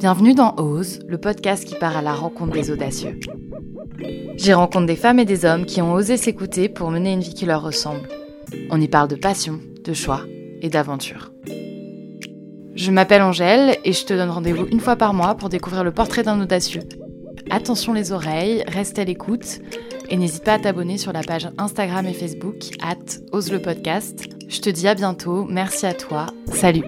Bienvenue dans Ose, le podcast qui part à la rencontre des audacieux. J'y rencontre des femmes et des hommes qui ont osé s'écouter pour mener une vie qui leur ressemble. On y parle de passion, de choix et d'aventure. Je m'appelle Angèle et je te donne rendez-vous une fois par mois pour découvrir le portrait d'un audacieux. Attention les oreilles, reste à l'écoute et n'hésite pas à t'abonner sur la page Instagram et Facebook at Ose le podcast. Je te dis à bientôt, merci à toi, salut